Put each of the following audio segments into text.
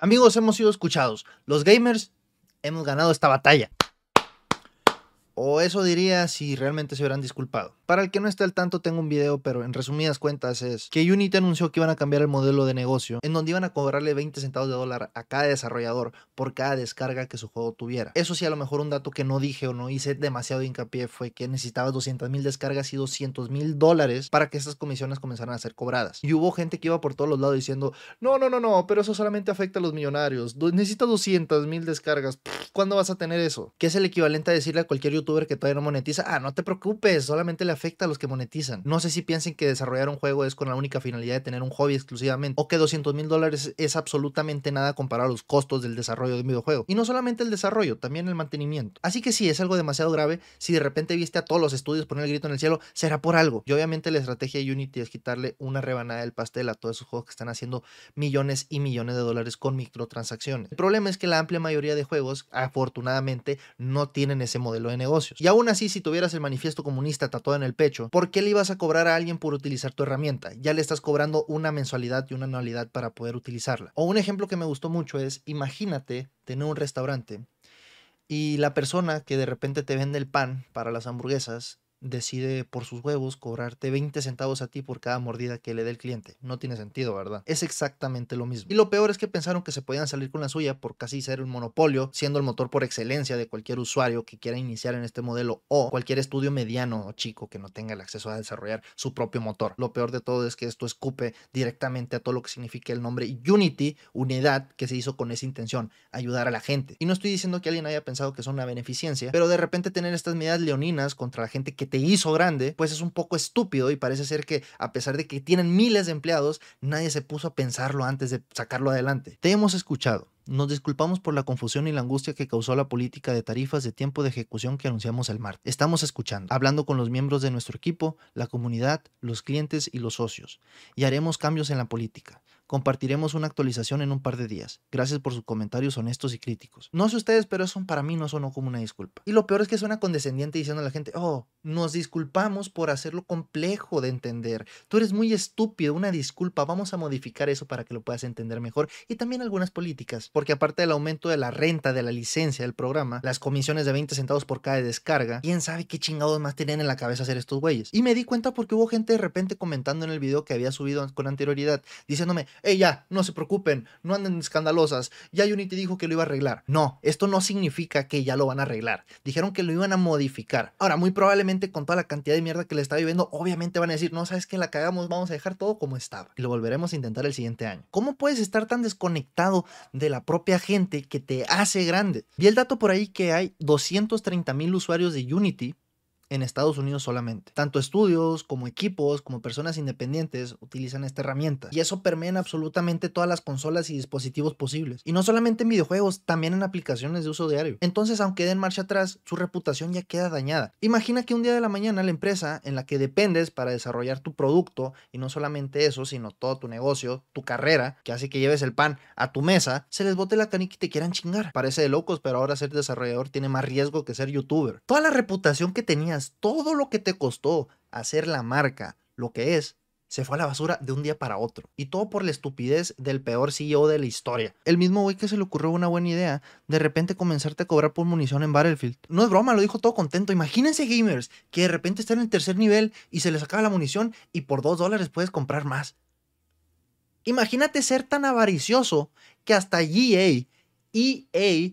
Amigos, hemos sido escuchados. Los gamers hemos ganado esta batalla. O eso diría si realmente se hubieran disculpado. Para el que no esté al tanto, tengo un video, pero en resumidas cuentas es que Unity anunció que iban a cambiar el modelo de negocio, en donde iban a cobrarle 20 centavos de dólar a cada desarrollador por cada descarga que su juego tuviera. Eso sí, a lo mejor un dato que no dije o no hice demasiado hincapié fue que necesitabas 200 mil descargas y 200 mil dólares para que estas comisiones comenzaran a ser cobradas. Y hubo gente que iba por todos los lados diciendo, no, no, no, no, pero eso solamente afecta a los millonarios. Necesito 200 mil descargas. ¿Cuándo vas a tener eso? Que es el equivalente a decirle a cualquier youtuber que todavía no monetiza, ah, no te preocupes, solamente le afecta a los que monetizan. No sé si piensen que desarrollar un juego es con la única finalidad de tener un hobby exclusivamente, o que 200 mil dólares es absolutamente nada comparado a los costos del desarrollo de un videojuego. Y no solamente el desarrollo, también el mantenimiento. Así que sí, es algo demasiado grave. Si de repente viste a todos los estudios poner el grito en el cielo, será por algo. Y obviamente la estrategia de Unity es quitarle una rebanada del pastel a todos esos juegos que están haciendo millones y millones de dólares con microtransacciones. El problema es que la amplia mayoría de juegos, afortunadamente, no tienen ese modelo de negocios. Y aún así, si tuvieras el manifiesto comunista tatuado en el pecho, ¿por qué le ibas a cobrar a alguien por utilizar tu herramienta? Ya le estás cobrando una mensualidad y una anualidad para poder utilizarla. O un ejemplo que me gustó mucho es, imagínate tener un restaurante y la persona que de repente te vende el pan para las hamburguesas decide por sus huevos cobrarte 20 centavos a ti por cada mordida que le dé el cliente. No tiene sentido, ¿verdad? Es exactamente lo mismo. Y lo peor es que pensaron que se podían salir con la suya por casi ser un monopolio, siendo el motor por excelencia de cualquier usuario que quiera iniciar en este modelo o cualquier estudio mediano o chico que no tenga el acceso a desarrollar su propio motor. Lo peor de todo es que esto escupe directamente a todo lo que significa el nombre Unity, unidad que se hizo con esa intención, ayudar a la gente. Y no estoy diciendo que alguien haya pensado que son una beneficencia, pero de repente tener estas medidas leoninas contra la gente que te hizo grande, pues es un poco estúpido y parece ser que a pesar de que tienen miles de empleados, nadie se puso a pensarlo antes de sacarlo adelante. Te hemos escuchado. Nos disculpamos por la confusión y la angustia que causó la política de tarifas de tiempo de ejecución que anunciamos el martes. Estamos escuchando, hablando con los miembros de nuestro equipo, la comunidad, los clientes y los socios, y haremos cambios en la política. Compartiremos una actualización en un par de días. Gracias por sus comentarios honestos y críticos. No sé ustedes, pero eso para mí no sonó como una disculpa. Y lo peor es que suena condescendiente diciendo a la gente, oh, nos disculpamos por hacerlo complejo de entender. Tú eres muy estúpido, una disculpa. Vamos a modificar eso para que lo puedas entender mejor. Y también algunas políticas, porque aparte del aumento de la renta de la licencia del programa, las comisiones de 20 centavos por cada descarga, quién sabe qué chingados más tenían en la cabeza hacer estos güeyes. Y me di cuenta porque hubo gente de repente comentando en el video que había subido con anterioridad, diciéndome, hey, ya, no se preocupen, no anden escandalosas, ya Unity dijo que lo iba a arreglar. No, esto no significa que ya lo van a arreglar. Dijeron que lo iban a modificar. Ahora, muy probablemente con toda la cantidad de mierda que le está viviendo, obviamente van a decir, no, sabes que la cagamos, vamos a dejar todo como estaba. Y lo volveremos a intentar el siguiente año. ¿Cómo puedes estar tan desconectado de la propia gente que te hace grande? Vi el dato por ahí que hay 230 mil usuarios de Unity en Estados Unidos solamente. Tanto estudios como equipos como personas independientes utilizan esta herramienta y eso permea en absolutamente todas las consolas y dispositivos posibles. Y no solamente en videojuegos, también en aplicaciones de uso diario. Entonces, aunque den marcha atrás, su reputación ya queda dañada. Imagina que un día de la mañana la empresa en la que dependes para desarrollar tu producto y no solamente eso, sino todo tu negocio, tu carrera, que hace que lleves el pan a tu mesa, se les bote la canica y te quieran chingar. Parece de locos, pero ahora ser desarrollador tiene más riesgo que ser youtuber. Toda la reputación que tenías todo lo que te costó hacer la marca lo que es, se fue a la basura de un día para otro. Y todo por la estupidez del peor CEO de la historia. El mismo güey que se le ocurrió una buena idea, de repente comenzarte a cobrar por munición en Battlefield. No es broma, lo dijo todo contento. Imagínense gamers que de repente están en el tercer nivel y se les acaba la munición y por dos dólares puedes comprar más. Imagínate ser tan avaricioso que hasta EA, EA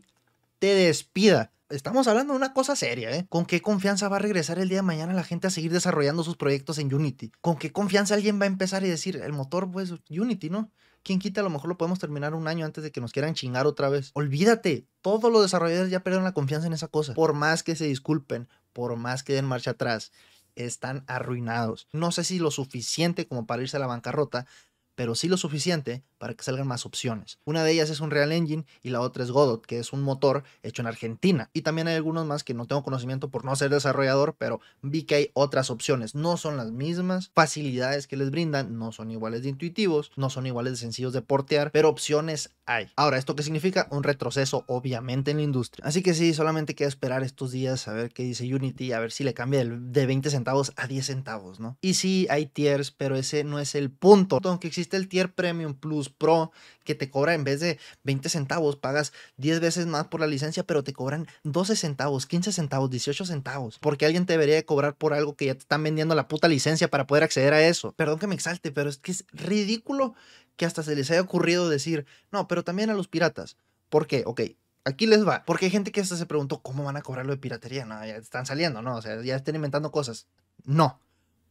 te despida estamos hablando de una cosa seria, ¿eh? ¿Con qué confianza va a regresar el día de mañana la gente a seguir desarrollando sus proyectos en Unity? ¿Con qué confianza alguien va a empezar y decir, el motor, pues, Unity, ¿no? ¿Quién quita? A lo mejor lo podemos terminar un año antes de que nos quieran chingar otra vez. Olvídate, todos los desarrolladores ya perdieron la confianza en esa cosa. Por más que se disculpen, por más que den marcha atrás, están arruinados. No sé si lo suficiente como para irse a la bancarrota, pero sí lo suficiente para que salgan más opciones. Una de ellas es un Real Engine y la otra es Godot, que es un motor hecho en Argentina. Y también hay algunos más que no tengo conocimiento por no ser desarrollador, pero vi que hay otras opciones. No son las mismas facilidades que les brindan, no son iguales de intuitivos, no son iguales de sencillos de portear, pero opciones hay. Ahora, ¿esto qué significa? Un retroceso, obviamente, en la industria. Así que sí, solamente queda esperar estos días a ver qué dice Unity, a ver si le cambia de 20 centavos a 10 centavos, ¿no? Y sí, hay tiers, pero ese no es el punto. Aunque existe existe el tier Premium Plus Pro que te cobra en vez de 20 centavos, pagas 10 veces más por la licencia, pero te cobran 12 centavos, 15 centavos, 18 centavos. Porque alguien te debería cobrar por algo que ya te están vendiendo la puta licencia para poder acceder a eso. Perdón que me exalte, pero es que es ridículo que hasta se les haya ocurrido decir, no, pero también a los piratas. ¿Por qué? Ok, aquí les va. Porque hay gente que hasta se preguntó, ¿cómo van a cobrar lo de piratería? No, ya están saliendo, ¿no? O sea, ya están inventando cosas. No.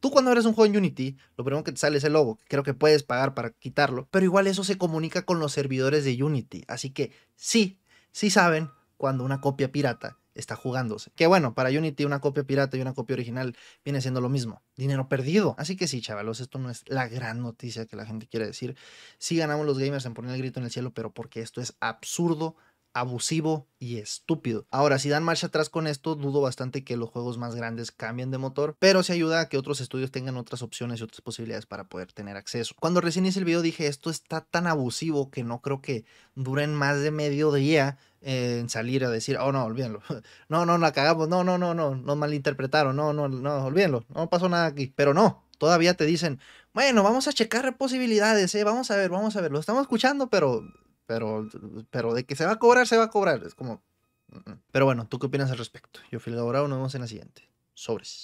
Tú cuando eres un juego en Unity, lo primero que te sale es el logo, creo que puedes pagar para quitarlo, pero igual eso se comunica con los servidores de Unity, así que sí, sí saben cuando una copia pirata está jugándose. Que bueno, para Unity una copia pirata y una copia original viene siendo lo mismo, dinero perdido. Así que sí, chavalos, esto no es la gran noticia que la gente quiere decir. Sí ganamos los gamers en poner el grito en el cielo, pero porque esto es absurdo, abusivo y estúpido. Ahora, si dan marcha atrás con esto, dudo bastante que los juegos más grandes cambien de motor, pero se ayuda a que otros estudios tengan otras opciones y otras posibilidades para poder tener acceso. Cuando recién hice el video dije, esto está tan abusivo que no creo que duren más de medio día en salir a decir, oh no, olvídenlo. No, no, la cagamos, no, no, no, no, nos malinterpretaron, no, no, no, olvídenlo, no pasó nada aquí. Pero no, todavía te dicen, bueno, vamos a checar posibilidades, ¿eh? vamos a ver, vamos a ver, lo estamos escuchando, pero pero, pero de que se va a cobrar, se va a cobrar. Es como. Pero bueno, ¿tú qué opinas al respecto? Yo fui el nos vemos en la siguiente. Sobres.